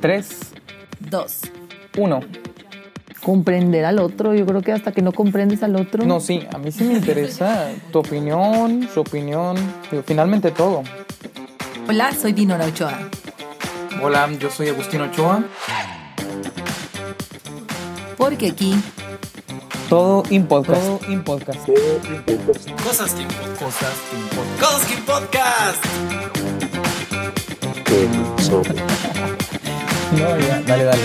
3, Dos. 1. Comprender al otro, yo creo que hasta que no comprendes al otro. No, sí, a mí sí me interesa tu opinión, su opinión, digo, finalmente todo. Hola, soy Dinora Ochoa. Hola, yo soy Agustín Ochoa. Porque aquí Todo in podcast. Todo in podcast. Cosas que Cosas que Cosas que Podcast. No, ya, dale, dale.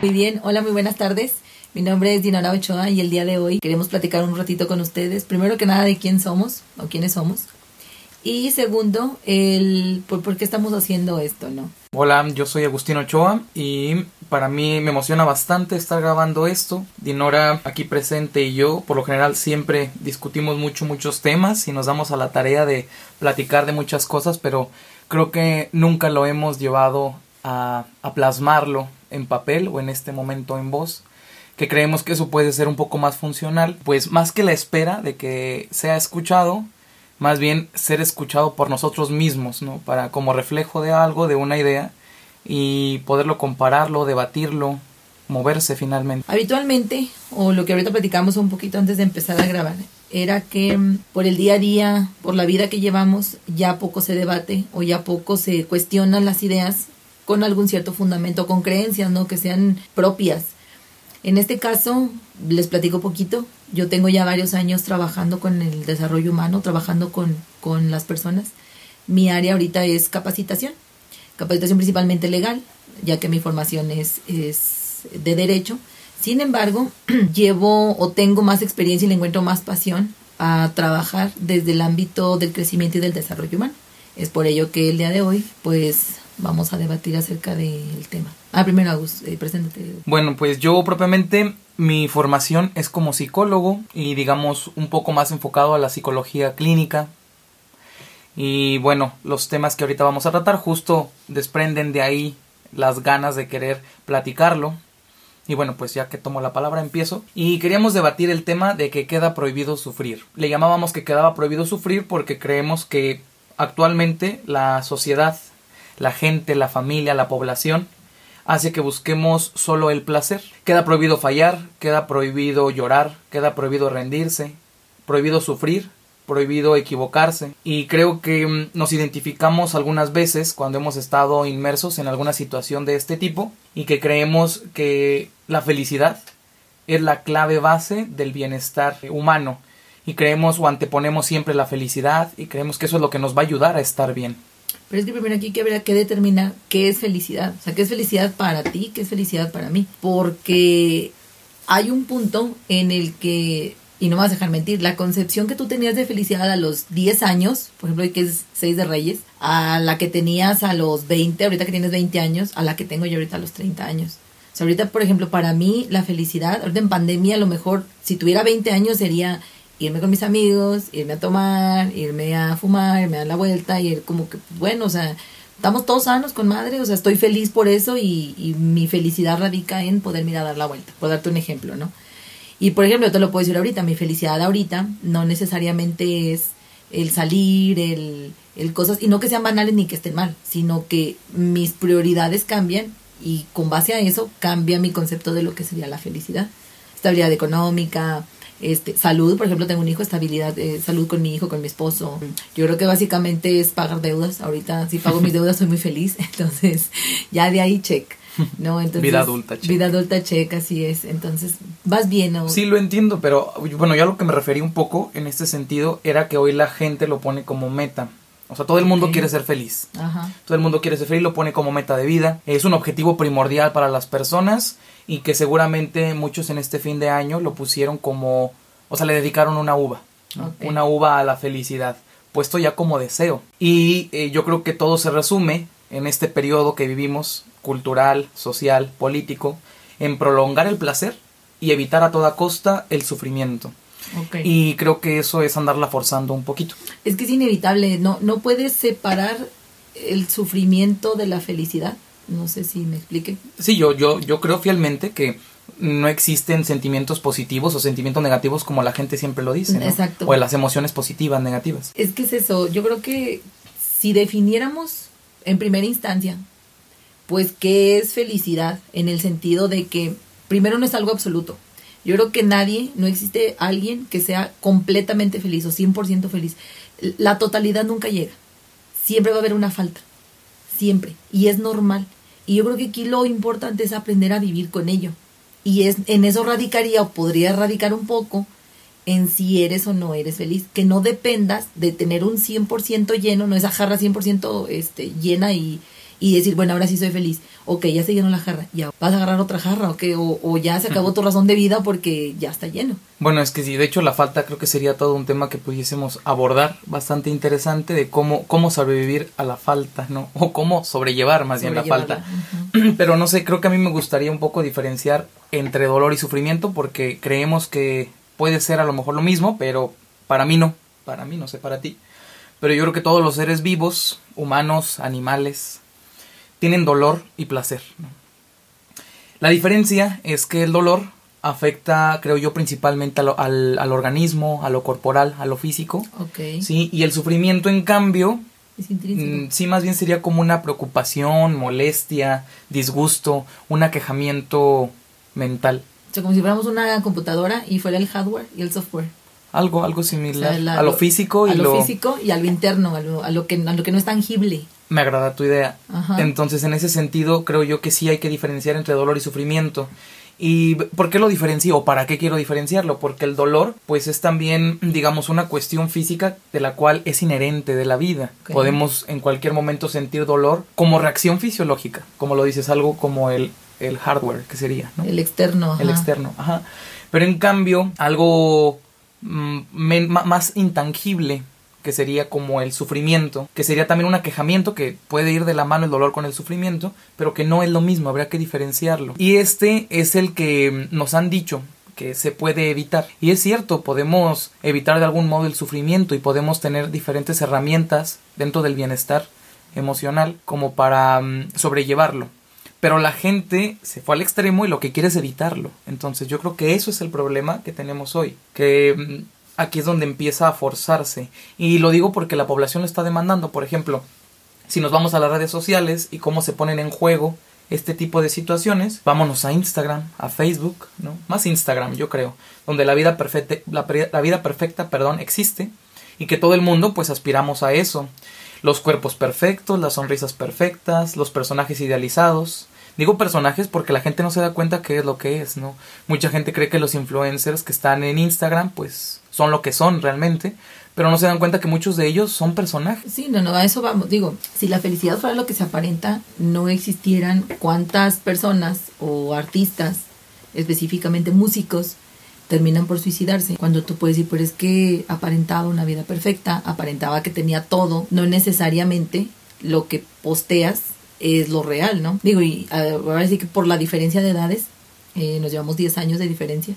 Muy bien, hola, muy buenas tardes. Mi nombre es Dinora Ochoa y el día de hoy queremos platicar un ratito con ustedes. Primero que nada de quién somos o quiénes somos. Y segundo, el por, por qué estamos haciendo esto, ¿no? Hola, yo soy Agustín Ochoa y para mí me emociona bastante estar grabando esto. Dinora aquí presente y yo, por lo general, siempre discutimos mucho, muchos temas y nos damos a la tarea de platicar de muchas cosas, pero creo que nunca lo hemos llevado a, plasmarlo en papel o en este momento en voz que creemos que eso puede ser un poco más funcional, pues más que la espera de que sea escuchado, más bien ser escuchado por nosotros mismos, ¿no? Para como reflejo de algo, de una idea y poderlo compararlo, debatirlo, moverse finalmente. Habitualmente, o lo que ahorita platicamos un poquito antes de empezar a grabar, era que mm, por el día a día, por la vida que llevamos, ya poco se debate o ya poco se cuestionan las ideas con algún cierto fundamento, con creencias, ¿no? Que sean propias. En este caso, les platico poquito. Yo tengo ya varios años trabajando con el desarrollo humano, trabajando con, con las personas. Mi área ahorita es capacitación, capacitación principalmente legal, ya que mi formación es, es de derecho. Sin embargo, llevo o tengo más experiencia y le encuentro más pasión a trabajar desde el ámbito del crecimiento y del desarrollo humano. Es por ello que el día de hoy, pues, vamos a debatir acerca del tema. Ah, primero, Agus, eh, preséntate. Bueno, pues yo propiamente mi formación es como psicólogo y digamos un poco más enfocado a la psicología clínica. Y bueno, los temas que ahorita vamos a tratar justo desprenden de ahí las ganas de querer platicarlo. Y bueno, pues ya que tomo la palabra empiezo. Y queríamos debatir el tema de que queda prohibido sufrir. Le llamábamos que quedaba prohibido sufrir porque creemos que actualmente la sociedad, la gente, la familia, la población hace que busquemos solo el placer. Queda prohibido fallar, queda prohibido llorar, queda prohibido rendirse, prohibido sufrir, prohibido equivocarse. Y creo que mm, nos identificamos algunas veces cuando hemos estado inmersos en alguna situación de este tipo y que creemos que la felicidad es la clave base del bienestar humano. Y creemos o anteponemos siempre la felicidad y creemos que eso es lo que nos va a ayudar a estar bien. Pero es que primero aquí que habrá que determinar qué es felicidad. O sea, qué es felicidad para ti, qué es felicidad para mí. Porque hay un punto en el que, y no me vas a dejar mentir, la concepción que tú tenías de felicidad a los 10 años, por ejemplo, que es 6 de Reyes, a la que tenías a los 20, ahorita que tienes 20 años, a la que tengo yo ahorita a los 30 años. O sea, ahorita, por ejemplo, para mí la felicidad, ahorita en pandemia a lo mejor, si tuviera 20 años sería irme con mis amigos, irme a tomar, irme a fumar, irme a dar la vuelta y ir como que, bueno, o sea, estamos todos sanos con madre, o sea, estoy feliz por eso y, y mi felicidad radica en poder ir a dar la vuelta, por darte un ejemplo, ¿no? Y por ejemplo, yo te lo puedo decir ahorita, mi felicidad ahorita no necesariamente es el salir, el, el cosas, y no que sean banales ni que estén mal, sino que mis prioridades cambian y con base a eso cambia mi concepto de lo que sería la felicidad. Estabilidad económica, este, salud, por ejemplo, tengo un hijo, estabilidad, eh, salud con mi hijo, con mi esposo. Yo creo que básicamente es pagar deudas. Ahorita si pago mis deudas soy muy feliz, entonces ya de ahí check. ¿no? Entonces, Vida adulta, check. Vida adulta check, así es. Entonces, vas bien, ¿no? Sí, lo entiendo, pero bueno, yo a lo que me referí un poco en este sentido era que hoy la gente lo pone como meta. O sea, todo el mundo quiere ser feliz. Ajá. Todo el mundo quiere ser feliz, lo pone como meta de vida. Es un objetivo primordial para las personas y que seguramente muchos en este fin de año lo pusieron como, o sea, le dedicaron una uva. Una uva a la felicidad, puesto ya como deseo. Y eh, yo creo que todo se resume en este periodo que vivimos, cultural, social, político, en prolongar el placer y evitar a toda costa el sufrimiento. Y creo que eso es andarla forzando un poquito. Es que es inevitable, no, no puedes separar el sufrimiento de la felicidad. No sé si me explique. Sí, yo, yo, yo creo fielmente que no existen sentimientos positivos o sentimientos negativos como la gente siempre lo dice, ¿no? Exacto. O las emociones positivas, negativas. Es que es eso, yo creo que si definiéramos en primera instancia pues, ¿qué es felicidad? En el sentido de que, primero, no es algo absoluto. Yo creo que nadie, no existe alguien que sea completamente feliz o 100% feliz. La totalidad nunca llega. Siempre va a haber una falta. Siempre. Y es normal. Y yo creo que aquí lo importante es aprender a vivir con ello. Y es, en eso radicaría o podría radicar un poco en si eres o no eres feliz. Que no dependas de tener un 100% lleno, no esa jarra 100% este, llena y, y decir, bueno, ahora sí soy feliz. Ok, ya se llenó la jarra, ya vas a agarrar otra jarra, ok, o, o ya se acabó tu razón de vida porque ya está lleno. Bueno, es que sí, de hecho la falta creo que sería todo un tema que pudiésemos abordar bastante interesante de cómo, cómo sobrevivir a la falta, ¿no? O cómo sobrellevar más bien la falta. Sobrellevarla, Pero no sé, creo que a mí me gustaría un poco diferenciar entre dolor y sufrimiento porque creemos que puede ser a lo mejor lo mismo, pero para mí no, para mí no sé, para ti. Pero yo creo que todos los seres vivos, humanos, animales, tienen dolor y placer. La diferencia es que el dolor afecta, creo yo, principalmente a lo- al, al organismo, a lo corporal, a lo físico, Ok. ¿sí? Y el sufrimiento, en cambio, Es. Mm, Sí, más bien sería como una preocupación, molestia, disgusto, un aquejamiento mental. O sea, como si fuéramos una computadora y fuera el hardware y el software. Algo, algo O sea, similar la- a lo físico y a lo, lo... físico y a lo interno, a lo, a lo que, a lo que no es tangible. Me agrada tu idea. Ajá. Entonces, en ese sentido, creo yo que sí hay que diferenciar entre dolor y sufrimiento. ¿Y por qué lo diferencio o para qué quiero diferenciarlo? Porque el dolor, pues es también, digamos, una cuestión física de la cual es inherente de la vida. Podemos en cualquier momento sentir dolor como reacción fisiológica, como lo dices, algo como el, el hardware, que sería, ¿no? El externo. el externo. Ajá. Pero en cambio, algo más intangible, que sería como el sufrimiento, que sería también un aquejamiento que puede ir de la mano el dolor con el sufrimiento, pero que no es lo mismo, habría que diferenciarlo. Y este es el que mm, nos han dicho que se puede evitar. Y es cierto, podemos evitar de algún modo el sufrimiento y podemos tener diferentes herramientas dentro del bienestar emocional como para mm, sobrellevarlo. Pero la gente se fue al extremo y lo que quiere es evitarlo. Entonces yo creo que eso es el problema que tenemos hoy. Que mm, aquí es donde empieza a forzarse. Y lo digo porque la población lo está demandando. Por ejemplo, si nos vamos a las redes sociales y cómo se ponen en juego este tipo de situaciones, vámonos a Instagram, a Facebook, ¿no? Más Instagram, yo creo, donde la vida perfecta, la, la vida perfecta, perdón, existe y que todo el mundo pues aspiramos a eso. Los cuerpos perfectos, las sonrisas perfectas, los personajes idealizados. Digo personajes porque la gente no se da cuenta qué es lo que es, ¿no? Mucha gente cree que los influencers que están en Instagram pues son lo que son realmente, pero no se dan cuenta que muchos de ellos son personajes. Sí, no, no, a eso vamos. Digo, si la felicidad fuera lo que se aparenta, no existieran cuántas personas o artistas, específicamente músicos, terminan por suicidarse. Cuando tú puedes decir, pero es que aparentaba una vida perfecta, aparentaba que tenía todo, no necesariamente lo que posteas es lo real, ¿no? Digo, y ah, ahora sí que por la diferencia de edades, eh, nos llevamos 10 años de diferencia.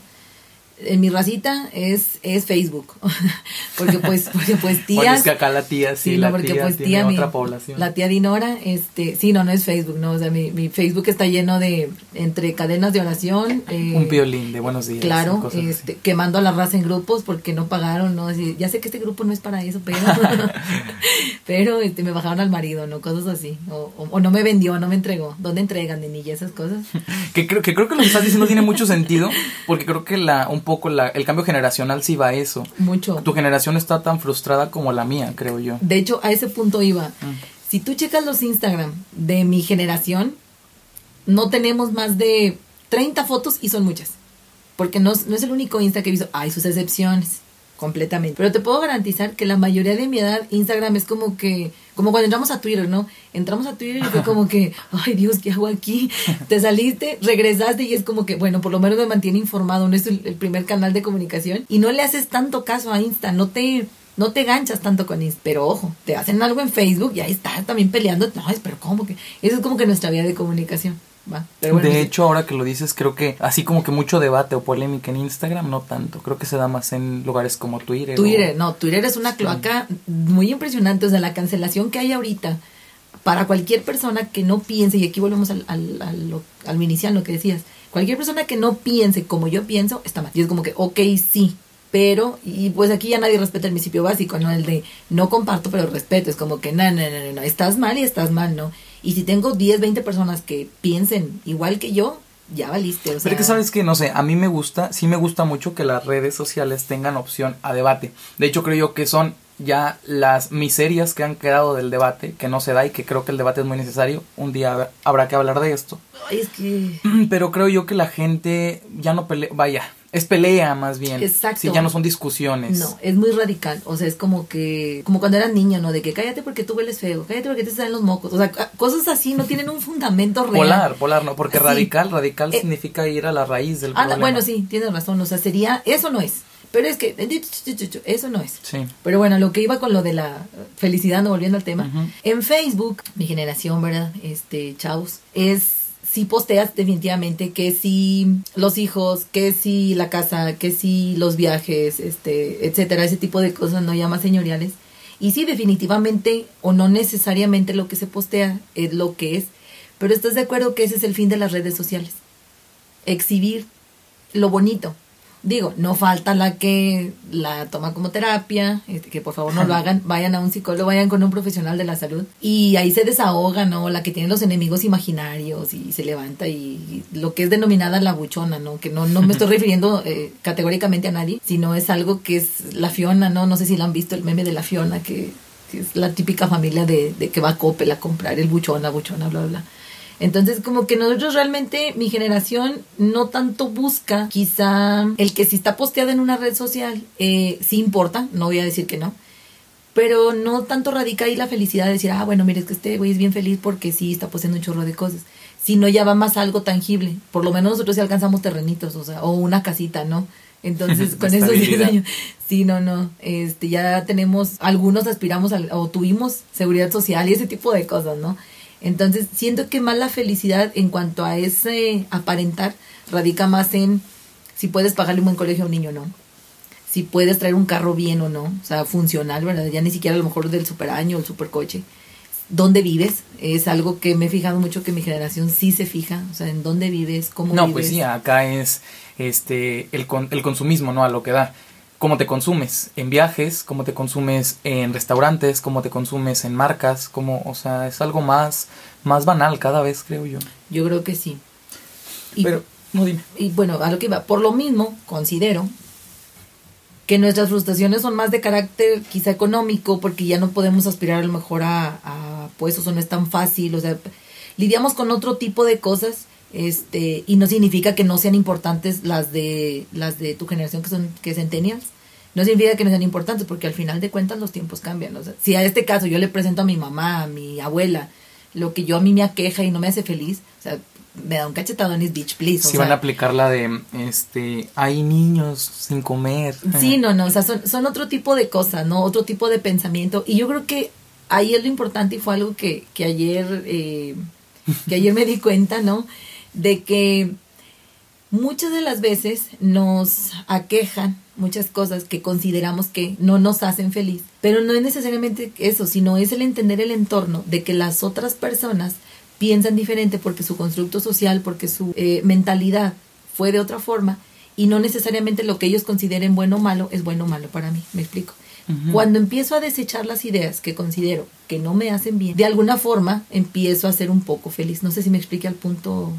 En mi racita es, es Facebook. porque pues, porque pues tías. Bueno, es que acá la tía sí, Sí, la porque tía pues tiene tía, mi- otra población. la tía Dinora, este, sí, no, no es Facebook, no, o sea, mi, mi Facebook está lleno de, entre cadenas de oración, eh, Un violín de buenos días. claro, este, quemando a la raza en grupos porque no pagaron, no, Así, ya sé que este grupo no es para eso, pero, pero, este, me bajaron al marido, no, cosas así, o, o, o no me vendió, no me entregó, ¿dónde entregan de niña esas cosas? Que creo, que creo que lo que estás diciendo tiene mucho sentido, porque creo que la, un poco la, el cambio generacional sí va a eso. Mucho. Tu generación está tan frustrada como la mía, creo yo. De hecho, a ese punto iba. Mm. Si tú checas los Instagram de mi generación, no tenemos más de 30 fotos y son muchas. Porque no, no es el único Insta que he visto. Hay sus excepciones, completamente. Pero te puedo garantizar que la mayoría de mi edad, Instagram es como que, como cuando entramos a Twitter, ¿no? Entramos a Twitter y fue como que, ay Dios, ¿qué hago aquí? Te saliste, regresaste y es como que, bueno, por lo menos me mantiene informado, no es el, primer canal de comunicación. Y no le haces tanto caso a Insta, no te, no te ganchas tanto con Insta. Pero ojo, te hacen algo en Facebook y ahí estás también peleando. No, pero ¿cómo que? Eso es como que nuestra vía de comunicación. Va. Pero bueno, de sí. hecho, ahora que lo dices, creo que así como que mucho debate o polémica en Instagram, no tanto. Creo que se da más en lugares como Twitter. Twitter, o- no, Twitter es una cloaca muy impresionante. O sea, la cancelación que hay ahorita para cualquier persona que no piense, y aquí volvemos al, al, al, lo- al inicial, lo que decías, cualquier persona que no piense como yo pienso, está mal. Y es como que, ok, sí, pero, y pues aquí ya nadie respeta el principio básico, ¿no? El de no comparto, pero respeto. Es como que, no, no, no, no, no, estás mal y estás mal, ¿no? Y si tengo 10, 20 personas que piensen igual que yo, ya valiste. O sea, Pero que sabes que, no sé, a mí me gusta, sí me gusta mucho que las redes sociales tengan opción a debate. De hecho, creo yo que son ya las miserias que han quedado del debate, que no se da y que creo que el debate es muy necesario. Un día habrá que hablar de esto. Ay, es que... Pero creo yo que la gente ya no pelea, vaya, es pelea más bien. Exacto. Si ya no son discusiones. No, es muy radical. O sea, es como que, como cuando eras niño, ¿no? De que cállate porque tú hueles feo, cállate porque te salen los mocos. O sea, cosas así no tienen un fundamento real. Polar, polar, no, porque radical, radical Eh, significa ir a la raíz del Ah, problema. bueno, sí, tienes razón. O sea, sería, eso no es. Pero es que, eso no es. Sí. Pero bueno, lo que iba con lo de la felicidad, no volviendo al tema. En Facebook, mi generación, ¿verdad? Este, chavos, es si posteas definitivamente que si los hijos, que si la casa, que si los viajes, este, etcétera, ese tipo de cosas no llamas señoriales. Y sí, definitivamente, o no necesariamente lo que se postea es lo que es. Pero estás de acuerdo que ese es el fin de las redes sociales. Exhibir lo bonito. Digo, no falta la que la toma como terapia, este, que por favor no lo hagan, vayan a un psicólogo, vayan con un profesional de la salud y ahí se desahoga, ¿no? La que tiene los enemigos imaginarios y se levanta y, y lo que es denominada la buchona, ¿no? Que no, no me estoy refiriendo eh, categóricamente a nadie, sino es algo que es la Fiona, ¿no? No sé si la han visto el meme de la Fiona, que, que es la típica familia de, de que va a Coppel a comprar el buchona, buchona, bla, bla, bla. Entonces, como que nosotros realmente, mi generación no tanto busca, quizá el que si está posteado en una red social, eh, sí importa, no voy a decir que no, pero no tanto radica ahí la felicidad de decir, ah, bueno, mire, es que este güey es bien feliz porque sí está posteando un chorro de cosas, sino ya va más algo tangible. Por lo menos nosotros sí alcanzamos terrenitos, o sea, o una casita, ¿no? Entonces, con esos 10 Estabilidad. años, sí, no, no, este, ya tenemos, algunos aspiramos al- o tuvimos seguridad social y ese tipo de cosas, ¿no? Entonces, siento que más la felicidad en cuanto a ese aparentar radica más en si puedes pagarle un buen colegio a un niño o no. Si puedes traer un carro bien o no, o sea, funcional, ¿verdad? Ya ni siquiera a lo mejor del super año o el super coche. ¿Dónde vives? Es algo que me he fijado mucho que mi generación sí se fija, o sea, en dónde vives, cómo No, vives. pues sí, acá es este el, con- el consumismo, ¿no? A lo que da. Cómo te consumes en viajes, cómo te consumes en restaurantes, cómo te consumes en marcas, cómo, o sea, es algo más, más banal cada vez, creo yo. Yo creo que sí. Y, Pero, no dime. y bueno, a lo que iba, por lo mismo, considero que nuestras frustraciones son más de carácter quizá económico, porque ya no podemos aspirar a lo mejor a, a puestos o no es tan fácil, o sea, lidiamos con otro tipo de cosas, este, y no significa que no sean importantes las de las de tu generación que son que centennials. No significa que no sean importantes, porque al final de cuentas los tiempos cambian. O sea, si a este caso yo le presento a mi mamá, a mi abuela, lo que yo a mí me aqueja y no me hace feliz, o sea, me da un cachetado en bitch, please. Si van a aplicar la de, este, hay niños sin comer. Sí, no, no, o sea, son, son otro tipo de cosas, ¿no? Otro tipo de pensamiento. Y yo creo que ahí es lo importante y fue algo que, que ayer, eh, que ayer me di cuenta, ¿no? De que muchas de las veces nos aquejan muchas cosas que consideramos que no nos hacen feliz, pero no es necesariamente eso, sino es el entender el entorno de que las otras personas piensan diferente porque su constructo social, porque su eh, mentalidad fue de otra forma y no necesariamente lo que ellos consideren bueno o malo es bueno o malo para mí, me explico. Cuando empiezo a desechar las ideas que considero que no me hacen bien, de alguna forma empiezo a ser un poco feliz. No sé si me explique al punto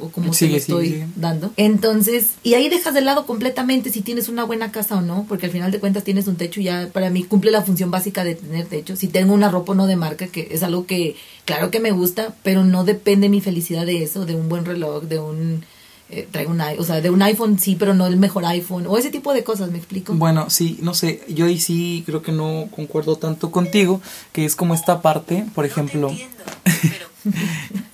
o cómo se lo estoy sigue, sigue. dando. Entonces, y ahí dejas de lado completamente si tienes una buena casa o no, porque al final de cuentas tienes un techo y ya para mí cumple la función básica de tener techo. Si tengo una ropa o no de marca, que es algo que claro que me gusta, pero no depende mi felicidad de eso, de un buen reloj, de un eh, traigo un o sea, de un iPhone sí, pero no el mejor iPhone o ese tipo de cosas, ¿me explico? Bueno, sí, no sé, yo ahí sí creo que no concuerdo tanto contigo, que es como esta parte, por ejemplo... Ay,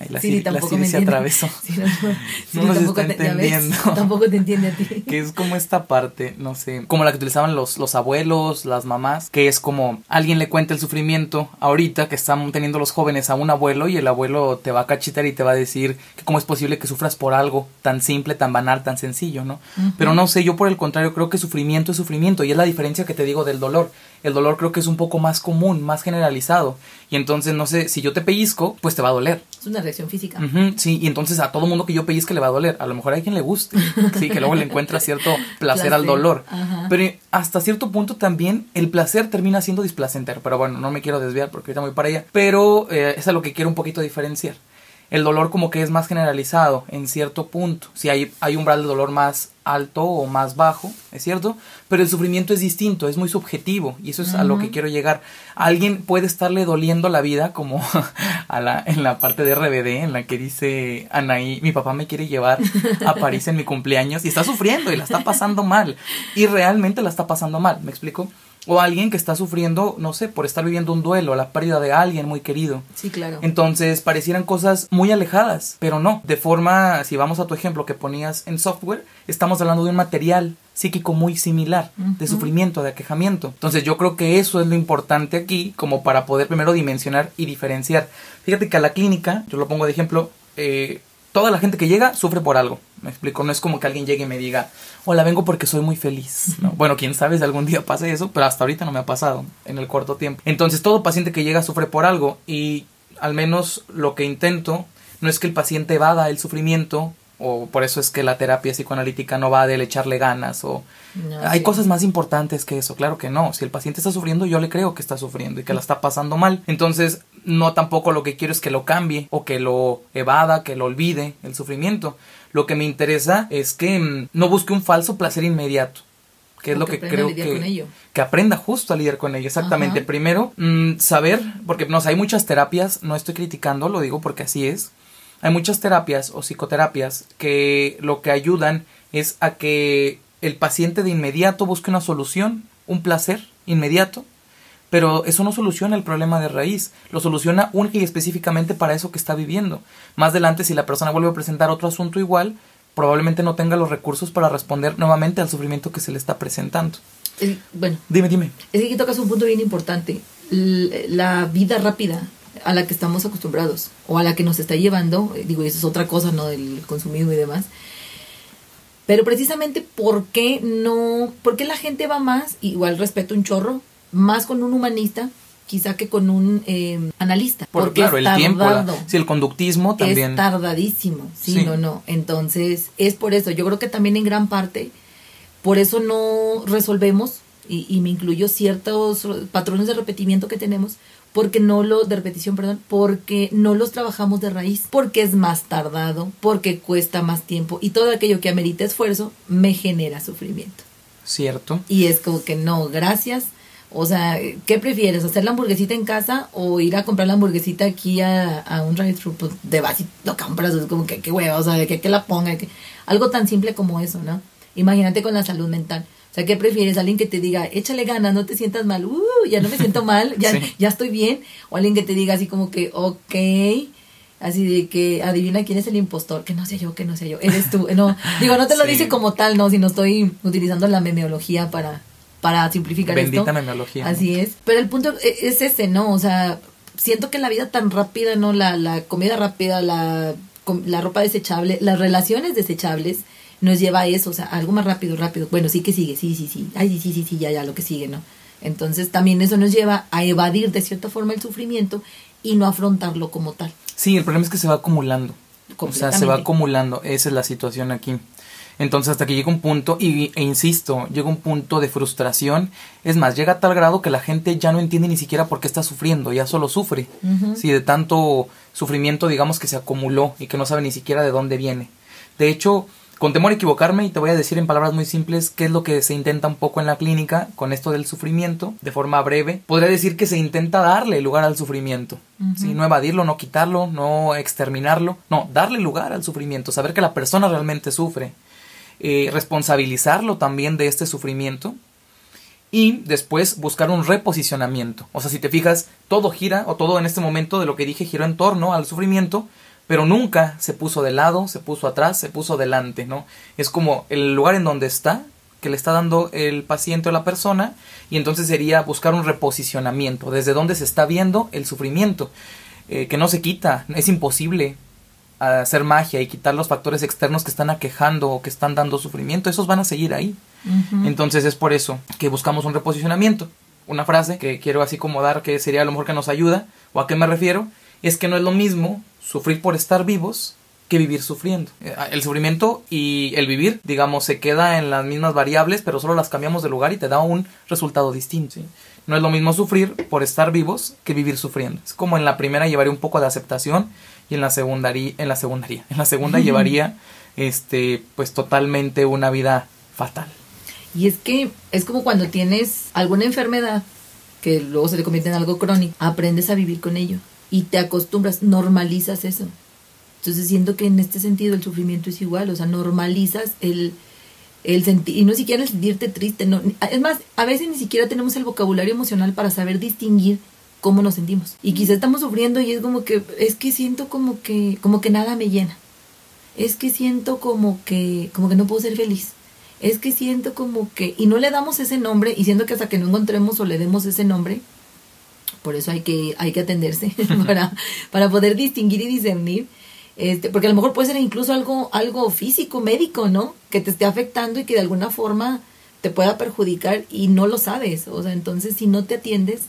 la Siri Siri, la tampoco Siri me se atravesó. Sí, no, no. Siri No nos tampoco está te, ves, tampoco te entiende a ti. que es como esta parte, no sé, como la que utilizaban los, los abuelos, las mamás, que es como alguien le cuenta el sufrimiento ahorita que están teniendo los jóvenes a un abuelo y el abuelo te va a cachitar y te va a decir que cómo es posible que sufras por algo tan simple, tan banal, tan sencillo, ¿no? Pero no sé, yo por el contrario creo que sufrimiento es sufrimiento y es la diferencia que te digo del dolor. El dolor creo que es un poco más común, más generalizado y entonces no sé, si yo te pellizco, pues te va a doler. Es una reacción física. Sí, y entonces a todo mundo que yo pellizque le va a doler. A lo mejor hay quien le guste. Sí, que luego le encuentra cierto placer, al dolor. ajá. Pero hasta cierto punto también el placer termina siendo displacentero. Pero bueno, no me quiero desviar porque ahorita voy para allá. Pero eh, es a lo que quiero un poquito diferenciar. El dolor como que es más generalizado en cierto punto. Si hay, hay umbral de dolor más alto o más bajo, es cierto, pero el sufrimiento es distinto, es muy subjetivo y eso es a lo que quiero llegar. A alguien puede estarle doliendo la vida como a la, en la parte de RBD en la que dice Anaí, mi papá me quiere llevar a París en mi cumpleaños y está sufriendo y la está pasando mal y realmente la está pasando mal, ¿me explico? O alguien que está sufriendo, no sé, por estar viviendo un duelo, la pérdida de alguien muy querido. Sí, claro. Entonces parecieran cosas muy alejadas, pero no. De forma, si vamos a tu ejemplo que ponías en software, estamos hablando de un material psíquico muy similar, de sufrimiento, de aquejamiento. Entonces yo creo que eso es lo importante aquí, como para poder primero dimensionar y diferenciar. Fíjate que a la clínica, yo lo pongo de ejemplo, eh, toda la gente que llega sufre por algo. Me explico, no es como que alguien llegue y me diga, hola, vengo porque soy muy feliz. ¿no? Bueno, quién sabe si algún día pase eso, pero hasta ahorita no me ha pasado en el corto tiempo. Entonces, todo paciente que llega sufre por algo y al menos lo que intento no es que el paciente evada el sufrimiento o por eso es que la terapia psicoanalítica no va de echarle ganas o No, hay sí. cosas más importantes que eso, claro que no. Si el paciente está sufriendo, yo le creo que está sufriendo y que la está pasando mal. Entonces, no tampoco lo que quiero es que lo cambie o que lo evada, que lo olvide el sufrimiento. Lo que me interesa es que mm, no busque un falso placer inmediato. Que es O lo que que, creo que, con ello. que aprenda justo a lidiar con ello. Exactamente. Ajá. Primero, mm, saber, porque no hay muchas terapias, no estoy criticando, lo digo porque así es. Hay muchas terapias o psicoterapias que lo que ayudan es a que el paciente de inmediato busque una solución, un placer inmediato, pero eso no soluciona el problema de raíz, lo soluciona única y específicamente para eso que está viviendo. Más adelante, si la persona vuelve a presentar otro asunto igual, probablemente no tenga los recursos para responder nuevamente al sufrimiento que se le está presentando. Es- bueno, Dime, dime. es que aquí tocas un punto bien importante. La vida rápida a la que estamos acostumbrados o a la que nos está llevando, eh, digo, eso es otra cosa, ¿no? Del consumismo y demás. Pero precisamente, ¿por qué no? ¿Por qué la gente va más, igual respeto un chorro, más con un humanista, quizá que con un eh, analista? Por, Porque claro, es el tiempo, la- sí, el conductismo también. Es tardadísimo, sí, Sí. no, no. Entonces, es por eso. Yo creo que también en gran parte, por eso no resolvemos, y, y me incluyo ciertos patrones de repetimiento que tenemos, porque no lo, de repetición, perdón, porque no los trabajamos de raíz, porque es más tardado, porque cuesta más tiempo, y todo aquello que amerita esfuerzo me genera sufrimiento. Cierto. Y es como que no, gracias. O sea, ¿qué prefieres? ¿Hacer la hamburguesita en casa o ir a comprar la hamburguesita aquí a, a un drive-thru? Pues de vas y lo compras, es como que qué hueva, o sea, que, que la ponga. Que, algo tan simple como eso, ¿no? Imagínate con la salud mental. O sea, ¿qué prefieres? Alguien que te diga, échale ganas, no te sientas mal, uh, ya no me siento mal, ya, Sí. ya estoy bien. O alguien que te diga así como que, ok, así de que adivina quién es el impostor, que no sé yo, que no sé yo, eres tú. No, digo, no te lo Sí. dice como tal, no, sino estoy utilizando la memeología para, para simplificar Bendita esto. memeología, ¿no? Así es. Pero el punto e- es ese, ¿no? O sea, siento que la vida tan rápida, ¿no? La, la comida rápida, la, la ropa desechable, las relaciones desechables nos lleva a eso, o sea, algo más rápido, rápido. Bueno, sí que sigue, sí, sí, sí. Ay, sí, sí, sí, sí, ya, ya, lo que sigue, ¿no? Entonces también eso nos lleva a evadir de cierta forma el sufrimiento y no afrontarlo como tal. Sí, el problema es que se va acumulando. O sea, se va acumulando. Esa es la situación aquí. Entonces, hasta que llega un punto, y, e insisto, llega un punto de frustración. Es más, llega a tal grado que la gente ya no entiende ni siquiera por qué está sufriendo, ya solo sufre. Ujú. Sí, de tanto sufrimiento, digamos, que se acumuló y que no sabe ni siquiera de dónde viene. De hecho, con temor a equivocarme, y te voy a decir en palabras muy simples qué es lo que se intenta un poco en la clínica con esto del sufrimiento, de forma breve, podría decir que se intenta darle lugar al sufrimiento. No evadirlo, no quitarlo, no exterminarlo, no, darle lugar al sufrimiento, saber que la persona realmente sufre, eh, responsabilizarlo también de este sufrimiento y después buscar un reposicionamiento. O sea, si te fijas, todo gira, o todo en este momento de lo que dije giró en torno al sufrimiento, pero nunca se puso de lado, se puso atrás, se puso delante, ¿no? Es como el lugar en donde está, que le está dando el paciente o la persona, y entonces sería buscar un reposicionamiento, desde donde se está viendo el sufrimiento, eh, que no se quita, es imposible hacer magia y quitar los factores externos que están aquejando o que están dando sufrimiento, esos van a seguir ahí. Entonces es por eso que buscamos un reposicionamiento. Una frase que quiero así como dar que sería a lo mejor que nos ayuda, o a qué me refiero, es que no es lo mismo sufrir por estar vivos que vivir sufriendo. Eh, El sufrimiento y el vivir, digamos, se queda en las mismas variables, pero solo las cambiamos de lugar y te da un resultado distinto. ¿sí? No es lo mismo sufrir por estar vivos que vivir sufriendo. Es como en la primera llevaría un poco de aceptación y en la segunda en la segundaría, en la segunda llevaría este pues totalmente una vida fatal. Y es que es como cuando tienes alguna enfermedad que luego se te convierte en algo crónico, aprendes a vivir con ello y te acostumbras, normalizas eso. Entonces siento que en este sentido el sufrimiento es igual, o sea, normalizas el, el sentir, y no siquiera el sentirte triste, no, es más, a veces ni siquiera tenemos el vocabulario emocional para saber distinguir cómo nos sentimos. Y quizá estamos sufriendo y es como que, es que siento como que, como que nada me llena. Es que siento como que, como que no puedo ser feliz. Es que siento como que, y no le damos ese nombre, y siento que hasta que no encontremos o le demos ese nombre, por eso hay que, hay que atenderse para, para poder distinguir y discernir. Este, porque a lo mejor puede ser incluso algo, algo físico, médico, ¿no? Que te esté afectando y que de alguna forma te pueda perjudicar y no lo sabes. O sea, entonces si no te atiendes,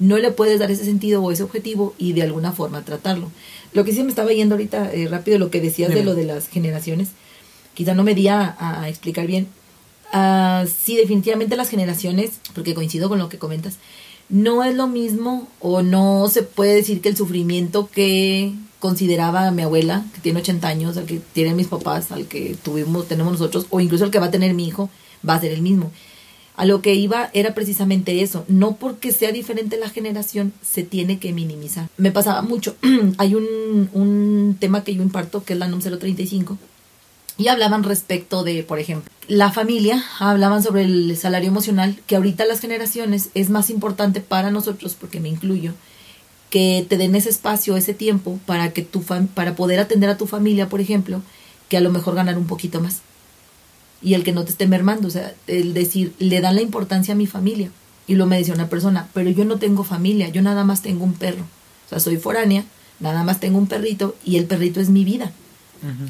no le puedes dar ese sentido o ese objetivo y de alguna forma tratarlo. Lo que sí me estaba yendo ahorita eh, rápido, lo que decías de lo de las generaciones, quizá no me di a, a explicar bien. Uh, sí, definitivamente las generaciones, porque coincido con lo que comentas, no es lo mismo o no se puede decir que el sufrimiento que consideraba mi abuela, que tiene 80 años, al que tienen mis papás, al que tuvimos, tenemos nosotros, o incluso el que va a tener mi hijo, va a ser el mismo. A lo que iba era precisamente eso, no porque sea diferente la generación se tiene que minimizar. Me pasaba mucho, hay un, un tema que yo imparto que es la NUM 035 y hablaban respecto de, por ejemplo, la familia, hablaban sobre el salario emocional, que ahorita las generaciones es más importante para nosotros, porque me incluyo, que te den ese espacio, ese tiempo para que tu para poder atender a tu familia, por ejemplo, que a lo mejor ganar un poquito más. Y el que no te esté mermando, o sea, el decir, le dan la importancia a mi familia. Y lo me decía una persona, pero yo no tengo familia, yo nada más tengo un perro. O sea, soy foránea, nada más tengo un perrito y el perrito es mi vida.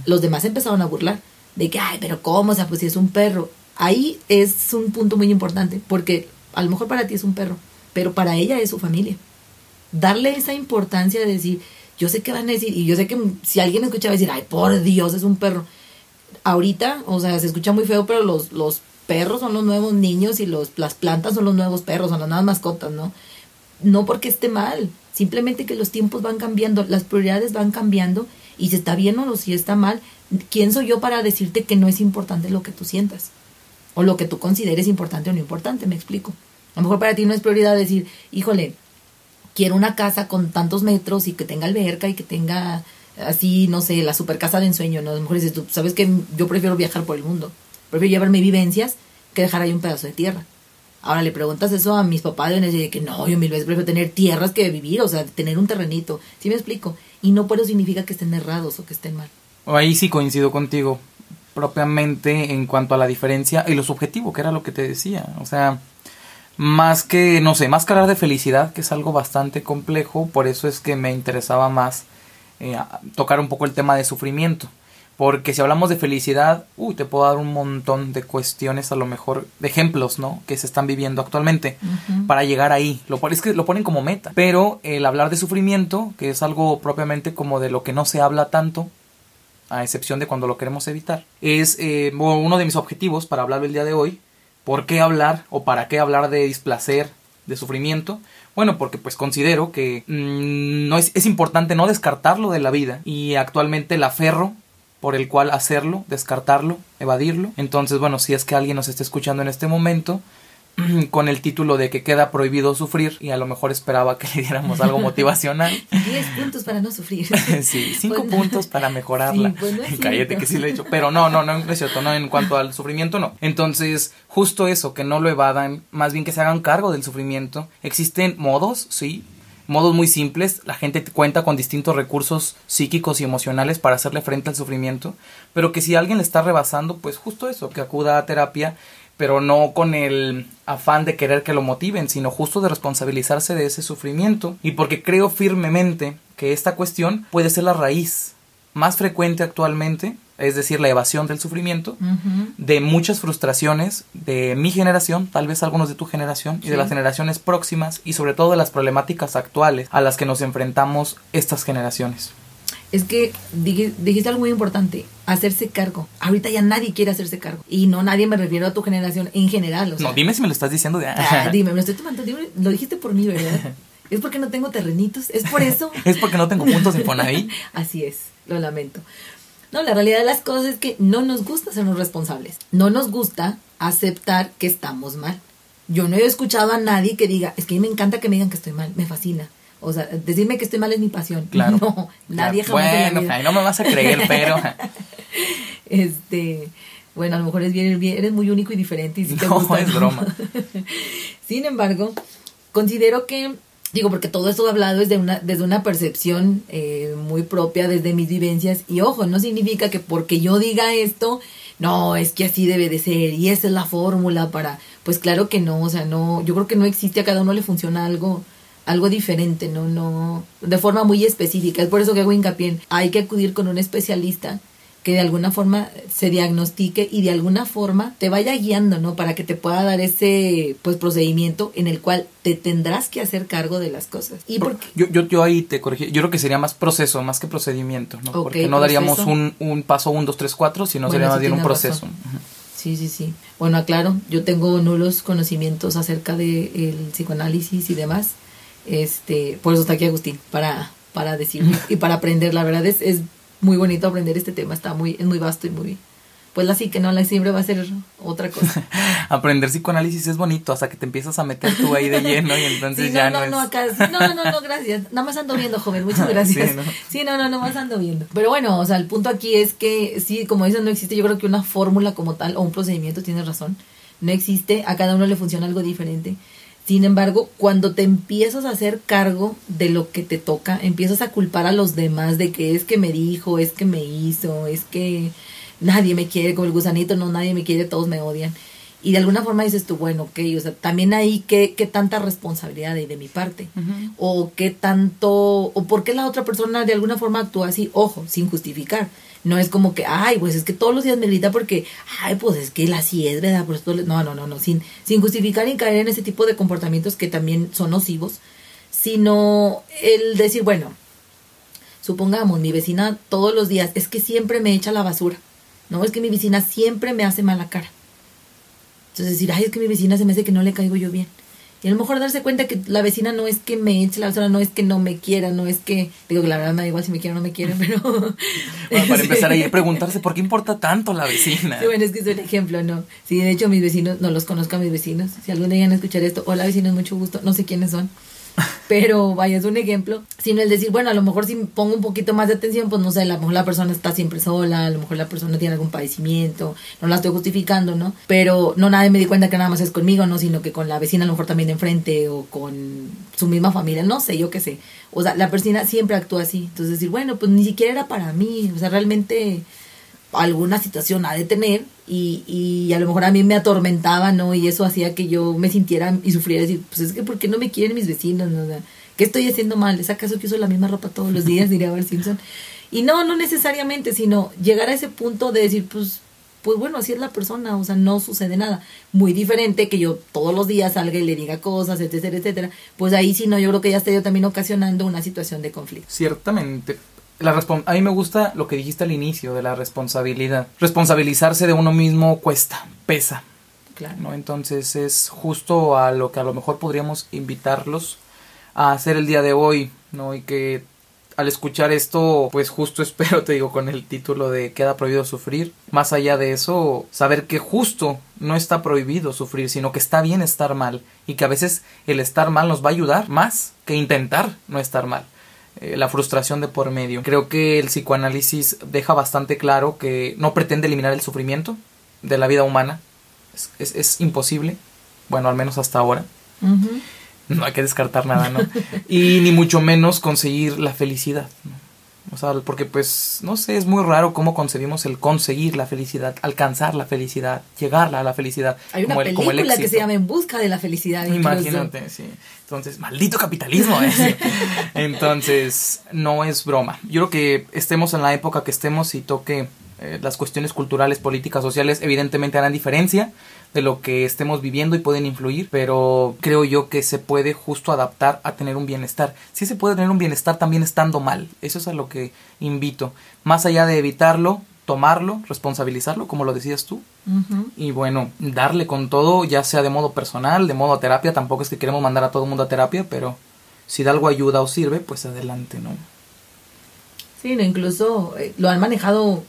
Los demás empezaron a burlar de que, ay, pero ¿cómo? O sea, pues si es un perro. Ahí es un punto muy importante, porque a lo mejor para ti es un perro, pero para ella es su familia. Darle esa importancia de decir, yo sé que van a decir, y yo sé que si alguien escucha va a decir, ay, por Dios, es un perro. Ahorita, o sea, se escucha muy feo, pero los, los perros son los nuevos niños y los, las plantas son los nuevos perros, son las nuevas mascotas, ¿no? No porque esté mal, simplemente que los tiempos van cambiando, las prioridades van cambiando y si está bien o si está mal, ¿quién soy yo para decirte que no es importante lo que tú sientas? O lo que tú consideres importante o no importante, me explico. A lo mejor para ti no es prioridad decir, híjole, quiero una casa con tantos metros y que tenga alberca y que tenga así, no sé, la super casa de ensueño, ¿no? A lo mejor dices, tú sabes que yo prefiero viajar por el mundo, prefiero llevarme vivencias que dejar ahí un pedazo de tierra. Ahora le preguntas eso a mis papás y decir que no, yo mil veces prefiero tener tierras que vivir, o sea, tener un terrenito. ¿Sí me explico? Y no por eso significa que estén errados o que estén mal. Ahí sí coincido contigo, propiamente en cuanto a la diferencia y lo subjetivo, que era lo que te decía. O sea, más que, no sé, más que hablar de felicidad, que es algo bastante complejo, por eso es que me interesaba más eh, tocar un poco el tema de sufrimiento. Porque si hablamos de felicidad, uy, te puedo dar un montón de cuestiones, a lo mejor, de ejemplos, ¿no? Que se están viviendo actualmente para llegar ahí. Lo, es que lo ponen como meta. Pero el hablar de sufrimiento, que es algo propiamente como de lo que no se habla tanto, a excepción de cuando lo queremos evitar, es eh, uno de mis objetivos para hablar el día de hoy. ¿Por qué hablar o para qué hablar de displacer, de sufrimiento? Bueno, porque pues considero que mmm, no es, es importante no descartarlo de la vida y actualmente el aferro por el cual hacerlo, descartarlo, evadirlo. Entonces, bueno, si es que alguien nos está escuchando en este momento con el título de que queda prohibido sufrir y a lo mejor esperaba que le diéramos algo motivacional. 10 puntos para no sufrir. sí, 5 bueno, puntos para mejorarla. Sí, bueno, Cállate que sí lo he dicho, pero no, no, no es cierto, no en cuanto al sufrimiento no. Entonces, justo eso, que no lo evadan, más bien que se hagan cargo del sufrimiento. Existen modos, sí, modos muy simples, la gente cuenta con distintos recursos psíquicos y emocionales para hacerle frente al sufrimiento, pero que si alguien le está rebasando, pues justo eso, que acuda a terapia, pero no con el afán de querer que lo motiven, sino justo de responsabilizarse de ese sufrimiento, y porque creo firmemente que esta cuestión puede ser la raíz más frecuente actualmente es decir, la evasión del sufrimiento, de muchas frustraciones de mi generación, tal vez algunos de tu generación, y de las generaciones próximas, y sobre todo de las problemáticas actuales a las que nos enfrentamos estas generaciones. Es que dij- dijiste algo muy importante, hacerse cargo. Ahorita ya nadie quiere hacerse cargo. Y no nadie me refiero a tu generación en general. O sea, no, dime si me lo estás diciendo de... Ah, dime, me lo estoy tomando, dime, lo dijiste por mí, ¿verdad? Es porque no tengo terrenitos, es por eso. es porque no tengo puntos de Infonavit. Así es, lo lamento. No, la realidad de las cosas es que no nos gusta sernos responsables. No nos gusta aceptar que estamos mal. Yo no he escuchado a nadie que diga, es que a mí me encanta que me digan que estoy mal, me fascina. O sea, decirme que estoy mal es mi pasión. Claro. No, nadie Claro. jamás en la Bueno, vida. no me vas a creer, pero... Este, bueno, a lo mejor es bien, bien- eres muy único y diferente y sí te No, gusta, es broma. Sin embargo, considero que, digo, porque todo esto hablado es de una, desde una percepción eh, muy propia, desde mis vivencias, y ojo, no significa que porque yo diga esto, no, es que así debe de ser, y esa es la fórmula para, pues claro que no, o sea, no, yo creo que no existe, a cada uno le funciona algo algo diferente, no, no, de forma muy específica. Es por eso que hago hincapié en, hay que acudir con un especialista que de alguna forma se diagnostique y de alguna forma te vaya guiando, ¿no? Para que te pueda dar ese pues procedimiento en el cual te tendrás que hacer cargo de las cosas. Y porque Yo, yo, yo ahí te corregí. Yo creo que sería más proceso, más que procedimiento, ¿no? Porque no daríamos un, un paso 1, 2, 3, 4, sino Bueno, sería más bien un proceso. Sí, sí, sí. Bueno, aclaro, yo tengo nulos conocimientos acerca del psicoanálisis y demás. Este, por eso está aquí Agustín, para, para decir y para aprender. La verdad es, es muy bonito aprender este tema, está muy, es muy vasto y muy, pues la que no, la siempre va a ser otra cosa. Aprender psicoanálisis es bonito hasta que te empiezas a meter tú ahí de lleno y entonces Sí, ya no, no, no, es... no, acá, no, no, no, gracias. Nada más ando viendo, joven, muchas gracias. Sí, ¿no? Sí, no, no, no, más ando viendo. Pero bueno, o sea, el punto aquí es que, sí, como dicen, no existe, yo creo que una fórmula como tal o un procedimiento, tienes razón, no existe, a cada uno le funciona algo diferente. Sin embargo, cuando te empiezas a hacer cargo de lo que te toca, empiezas a culpar a los demás de que es que me dijo, es que me hizo, es que nadie me quiere, como el gusanito, no, nadie me quiere, todos me odian. Y de alguna forma dices tú, bueno, ok, o sea, también ahí qué, qué tanta responsabilidad hay de mi parte. O qué tanto, o por qué la otra persona de alguna forma actúa así, ojo, sin justificar. No es como que, ay, pues es que todos los días me grita porque, ay, pues es que él así es, ¿verdad? No, no, no, no, sin, sin justificar y caer en ese tipo de comportamientos que también son nocivos, sino el decir, bueno, supongamos, mi vecina todos los días, es que siempre me echa la basura, no, es que mi vecina siempre me hace mala cara. Entonces decir, ay, es que mi vecina se me hace que no le caigo yo bien. Y a lo mejor darse cuenta que la vecina no es que me eche la basura, no es que no me quiera, no es que, digo que la verdad me da igual si me quiere o no me quiere, pero... Bueno, para empezar ahí, preguntarse por qué importa tanto la vecina. Sí, bueno, es que es un ejemplo, ¿no? Sí, de hecho mis vecinos, no los conozco a mis vecinos. Si algún día llegan a escuchar esto, hola vecinos, mucho gusto, no sé quiénes son. Pero vaya, es un ejemplo. Sino el decir, bueno, a lo mejor si pongo un poquito más de atención, pues no sé, a lo mejor la persona está siempre sola, a lo mejor la persona tiene algún padecimiento, no la estoy justificando, ¿no? Pero no nadie me di cuenta que nada más es conmigo, ¿no? Sino que con la vecina a lo mejor también de enfrente o con su misma familia, no sé, yo qué sé. O sea, la persona siempre actúa así. Entonces decir, bueno, pues ni siquiera era para mí, o sea, realmente alguna situación ha de tener y, y a lo mejor a mí me atormentaba, ¿no? Y eso hacía que yo me sintiera y sufriera, decir, pues es que ¿por qué no me quieren mis vecinos? ¿no? O sea, ¿Qué estoy haciendo mal? ¿Es acaso que uso la misma ropa todos los días? Diría Bart Simpson. Y no, no necesariamente, sino llegar a ese punto de decir, pues, pues bueno, así es la persona, o sea, no sucede nada. Muy diferente que yo todos los días salga y le diga cosas, etcétera, etcétera. Pues ahí sí, no, yo creo que ya estoy yo también ocasionando una situación de conflicto. Ciertamente. La respon- a mí me gusta lo que dijiste al inicio de la responsabilidad. Responsabilizarse de uno mismo cuesta, pesa. Claro. ¿no? Entonces es justo a lo que a lo mejor podríamos invitarlos a hacer el día de hoy, ¿no? Y que al escuchar esto, pues justo espero, te digo, con el título de Queda prohibido sufrir. Más allá de eso, saber que justo no está prohibido sufrir, sino que está bien estar mal y que a veces el estar mal nos va a ayudar más que intentar no estar mal. Eh, la frustración de por medio. Creo que el psicoanálisis deja bastante claro que no pretende eliminar el sufrimiento de la vida humana. Es, es- es imposible. Bueno, al menos hasta ahora. No hay que descartar nada, ¿no? y ni mucho menos conseguir la felicidad. ¿no? O sea, porque pues, no sé, es muy raro cómo concebimos el conseguir la felicidad, alcanzar la felicidad, llegar a la felicidad. Hay una como el- como el película que se llama En busca de la felicidad. incluso. Imagínate, sí. Entonces, maldito capitalismo. ¿eh? Entonces, no es broma. Yo creo que estemos en la época que estemos y toque Eh, las cuestiones culturales, políticas, sociales, evidentemente harán diferencia de lo que estemos viviendo y pueden influir, pero creo yo que se puede justo adaptar a tener un bienestar. Sí se puede tener un bienestar también estando mal, eso es a lo que invito. Más allá de evitarlo, tomarlo, responsabilizarlo, como lo decías tú, y bueno, darle con todo, ya sea de modo personal, de modo a terapia, tampoco es que queremos mandar a todo el mundo a terapia, pero si de algo ayuda o sirve, pues adelante, ¿no? Sí, no, incluso eh, lo han manejado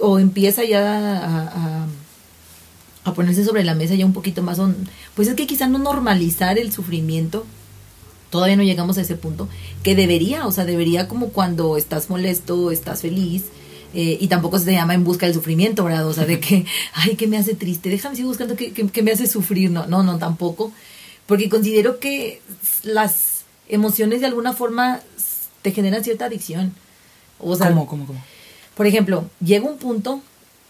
o empieza ya a, a- a ponerse sobre la mesa ya un poquito más. on- pues es que quizá no normalizar el sufrimiento, todavía no llegamos a ese punto, que debería, o sea, debería como cuando estás molesto, estás feliz. eh, y tampoco se llama en busca del sufrimiento, ¿verdad? O sea, de que, ay, que me hace triste, déjame seguir buscando que, que, que me hace sufrir. No, no, no, tampoco. Porque considero que las emociones de alguna forma te generan cierta adicción. O sea, ¿Cómo, cómo, cómo? Por ejemplo, llega un punto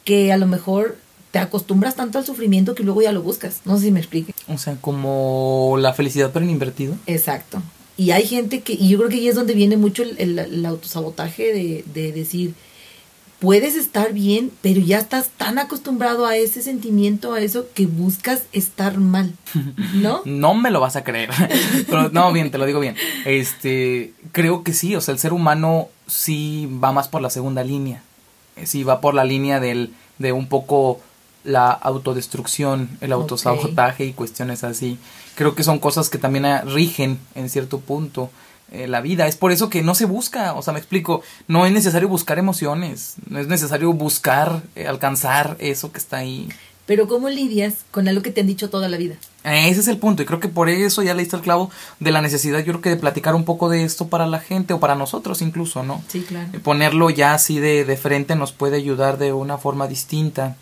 que a lo mejor te acostumbras tanto al sufrimiento que luego ya lo buscas. No sé si me explique. O sea, como la felicidad pero en invertido. Exacto. Y hay gente que, y yo creo que ahí es donde viene mucho el, el- el autosabotaje de, de decir, puedes estar bien, pero ya estás tan acostumbrado a ese sentimiento, a eso, que buscas estar mal. ¿No? No me lo vas a creer. Pero no, bien, te lo digo bien. Este, creo que sí, o sea, el ser humano sí va más por la segunda línea. Eh, Sí va por la línea del de un poco la autodestrucción, el autosabotaje y cuestiones así. Creo que son cosas que también ah, rigen en cierto punto eh, la vida. Es por eso que no se busca, o sea, me explico, no es necesario buscar emociones, no es necesario buscar eh, alcanzar eso que está ahí. Pero ¿cómo lidias con algo que te han dicho toda la vida? Ese es el punto y creo que por eso ya le diste el clavo de la necesidad, yo creo que de platicar un poco de esto para la gente o para nosotros incluso, ¿no? Sí, claro. Eh, Ponerlo ya así de, de frente nos puede ayudar de una forma distinta.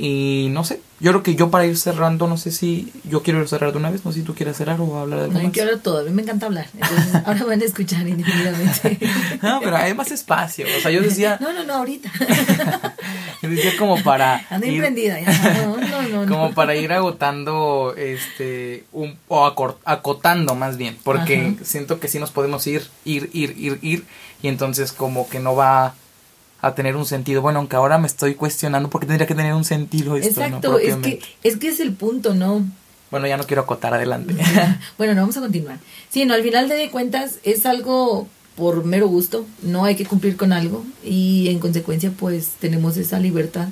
Y no sé, yo creo que yo para ir cerrando, no sé si yo quiero cerrar de una vez, no sé si tú quieres cerrar o hablar de algo No, más. hablar todo. A mí me encanta hablar. Entonces, ahora van a escuchar indefinidamente. No, pero hay más espacio. O sea, yo decía, No, no, no, ahorita. yo decía como para Anda ir- emprendida ya. No, no, no. como para ir agotando este un o acor- acotando más bien porque Ajá. siento que sí nos podemos ir ir ir ir ir y entonces como que no va a tener un sentido bueno aunque ahora me estoy cuestionando porque tendría que tener un sentido esto Exacto, no es que, es que es el punto, ¿no? bueno ya no quiero acotar adelante bueno, no vamos a continuar. Sí, no, al final de cuentas es algo por mero gusto, no hay que cumplir con algo y en consecuencia pues tenemos esa libertad,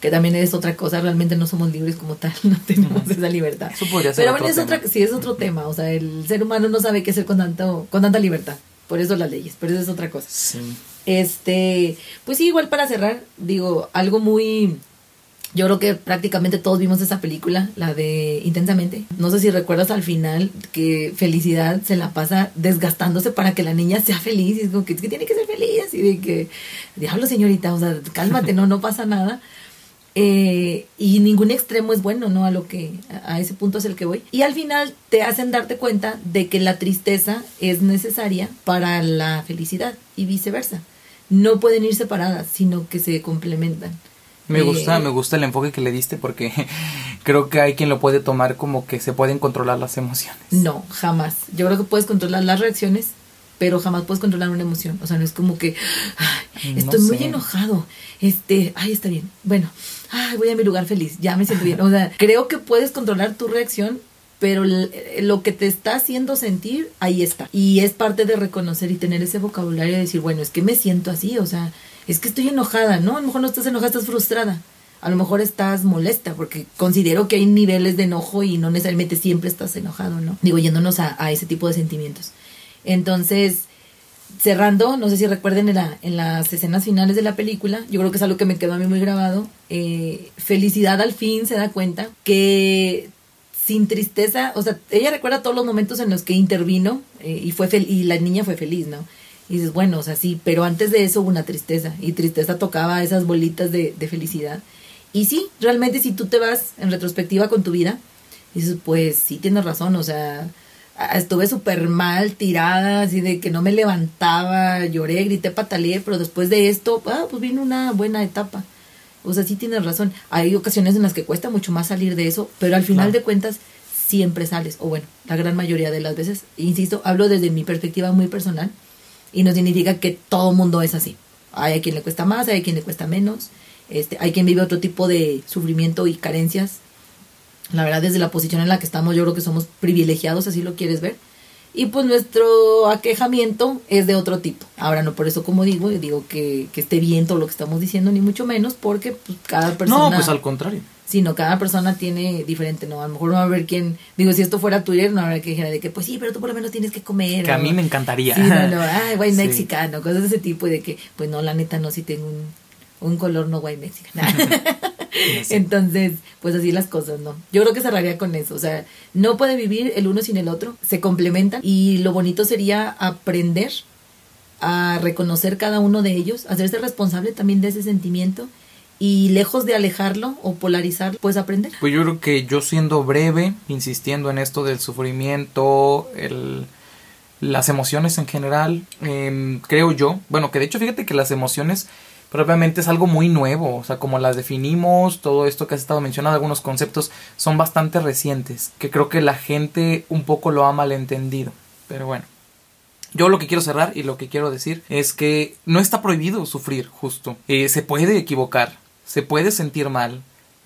que también es otra cosa, realmente no somos libres como tal, no tenemos esa libertad. Eso podría ser Pero bueno, es tema. otra, sí, es otro tema, o sea, el ser humano no sabe qué hacer con, tanto, con tanta libertad, por eso las leyes, pero eso es otra cosa. sí Este, pues sí, igual para cerrar, digo, algo muy... Yo creo que prácticamente todos vimos esa película, la de Intensamente. No sé si recuerdas al final que Felicidad se la pasa desgastándose para que la niña sea feliz. Y es como que, que tiene que ser feliz. Y de que, diablo señorita, o sea, cálmate, no, no pasa nada. Eh, y ningún extremo es bueno, ¿no? A lo que, a a ese punto es el que voy. Y al final te hacen darte cuenta de que la tristeza es necesaria para la felicidad y viceversa. No pueden ir separadas, sino que se complementan. me Eh, gusta me gusta el enfoque que le diste porque creo que hay quien lo puede tomar como que se pueden controlar las emociones No, jamás. Yo creo que puedes controlar las reacciones, pero jamás puedes controlar una emoción. O sea, no es como que "Ay, No estoy muy enojado. Este, ay, está bien. Bueno, ay, voy a mi lugar feliz. Ya me siento bien. O sea, creo que puedes controlar tu reacción, pero l- lo que te está haciendo sentir, ahí está. Y es parte de reconocer y tener ese vocabulario de decir, bueno, es que me siento así, o sea, es que estoy enojada, ¿no? A lo mejor no estás enojada, estás frustrada. A lo mejor estás molesta, porque considero que hay niveles de enojo y no necesariamente siempre estás enojado, ¿no? Digo, yéndonos a, ese tipo de sentimientos. Entonces, cerrando, no sé si recuerden en las escenas finales de la película, yo creo que es algo que me quedó a mí muy grabado. eh, Felicidad al fin se da cuenta que sin tristeza, o sea, ella recuerda todos los momentos en los que intervino eh, y fue y la niña fue feliz, ¿no? Y dices, bueno, o sea, sí, pero antes de eso hubo una tristeza y tristeza tocaba esas bolitas de, de felicidad. Y sí, realmente si tú te vas en retrospectiva con tu vida, dices, pues sí tienes razón, o sea, estuve súper mal, tirada, así de que no me levantaba, lloré, grité, pataleé, pero después de esto, ah, pues vino una buena etapa. O sea, sí tienes razón. Hay ocasiones en las que cuesta mucho más salir de eso, pero al final Claro. de cuentas siempre sales, o bueno, la gran mayoría de las veces. Insisto, hablo desde mi perspectiva muy personal y no significa que todo mundo es así. Hay a quien le cuesta más, hay a quien le cuesta menos. Este, hay quien vive otro tipo de sufrimiento y carencias. La verdad, desde la posición en la que estamos, yo creo que somos privilegiados, así lo quieres ver. Y pues nuestro aquejamiento es de otro tipo. Ahora no por eso como digo, digo que, que esté bien todo lo que estamos diciendo, ni mucho menos, porque pues, cada persona... No, pues al contrario. Sino cada persona tiene diferente, ¿no? A lo mejor no va a haber quien... Digo, si esto fuera Twitter, no habrá que dijera de que, pues sí, pero tú por lo menos tienes que comer. Que a mí me encantaría. Sí, no, no, ay, Sí. mexicano, cosas de ese tipo y de que, pues no, la neta no, si tengo un, un color no white mexicano. Sí. Entonces, pues así las cosas, ¿no? Yo creo que cerraría con eso, o sea, no puede vivir el uno sin el otro, se complementan y lo bonito sería aprender a reconocer cada uno de ellos, hacerse responsable también de ese sentimiento y lejos de alejarlo o polarizarlo, pues aprender. Pues yo creo que yo siendo breve, insistiendo en esto del sufrimiento, el, las emociones en general, em, creo yo, bueno, que de hecho fíjate que las emociones propiamente es algo muy nuevo, o sea, como las definimos, todo esto que has estado mencionando, algunos conceptos son bastante recientes, que creo que la gente un poco lo ha malentendido, pero bueno. Yo lo que quiero cerrar y lo que quiero decir es que no está prohibido sufrir, justo. Eh, se puede equivocar, se puede sentir mal,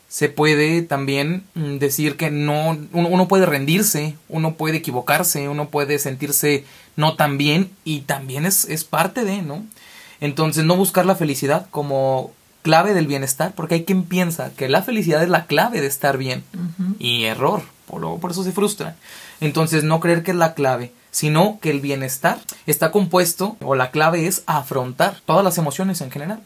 se puede también mm, decir que no, uno, uno puede rendirse, uno puede equivocarse, uno puede sentirse no tan bien y también es, es parte de, ¿no? Entonces no buscar la felicidad como clave del bienestar, porque hay quien piensa que la felicidad es la clave de estar bien. Y error, por, luego por eso se frustran. Entonces no creer que es la clave, sino que el bienestar está compuesto, o la clave es afrontar todas las emociones en general.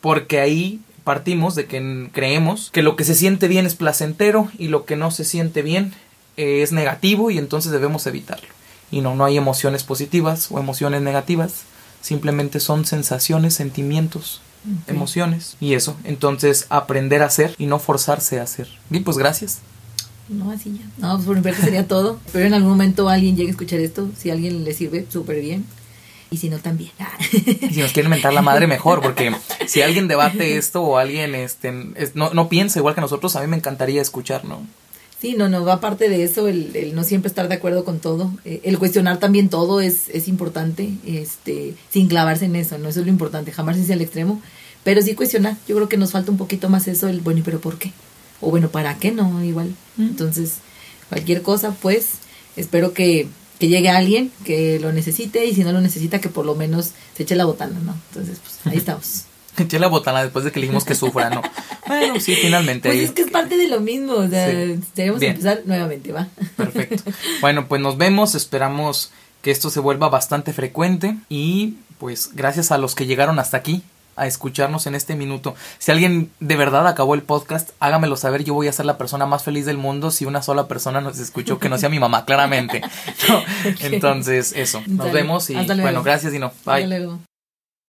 Porque ahí partimos de que creemos que lo que se siente bien es placentero y lo que no se siente bien eh, es negativo y entonces debemos evitarlo. Y no, no hay emociones positivas o emociones negativas, simplemente son sensaciones, sentimientos, emociones y eso. Entonces aprender a hacer y no forzarse a hacer. Bien, pues gracias. No, así ya. No, pues por mi parte sería todo. Pero en algún momento alguien llegue a escuchar esto. Si a alguien le sirve, súper bien. Y si no, también. Y si nos quieren mentar la madre, mejor, porque si alguien debate esto o alguien este, es- no, no piensa igual que nosotros, a mí me encantaría escuchar, ¿no? Sí, no, no, va aparte de eso, el, el no siempre estar de acuerdo con todo. Eh, el cuestionar también todo es, es importante, este, sin clavarse en eso, ¿no? Eso es lo importante, jamás irse al extremo. Pero sí cuestionar, yo creo que nos falta un poquito más eso, el bueno, ¿y pero por qué? O bueno, ¿para qué no? Igual. Mm. Entonces, cualquier cosa, pues, espero que, que llegue alguien que lo necesite y si no lo necesita, que por lo menos se eche la botana, ¿no? Entonces, pues, ahí estamos. Eché la botana después de que le dijimos que sufra, ¿no? Bueno, sí, finalmente Pues es que es parte de lo mismo, o sea, Sí. debemos Bien. empezar nuevamente, ¿va? Perfecto. Bueno, pues nos vemos, esperamos que esto se vuelva bastante frecuente y pues gracias a los que llegaron hasta aquí a escucharnos en este minuto. Si alguien de verdad acabó el podcast, hágamelo saber, yo voy a ser la persona más feliz del mundo si una sola persona nos escuchó, que no sea mi mamá, claramente. No, Entonces, eso, nos Dale. vemos y Hasta bueno, gracias y no, Hasta bye. luego.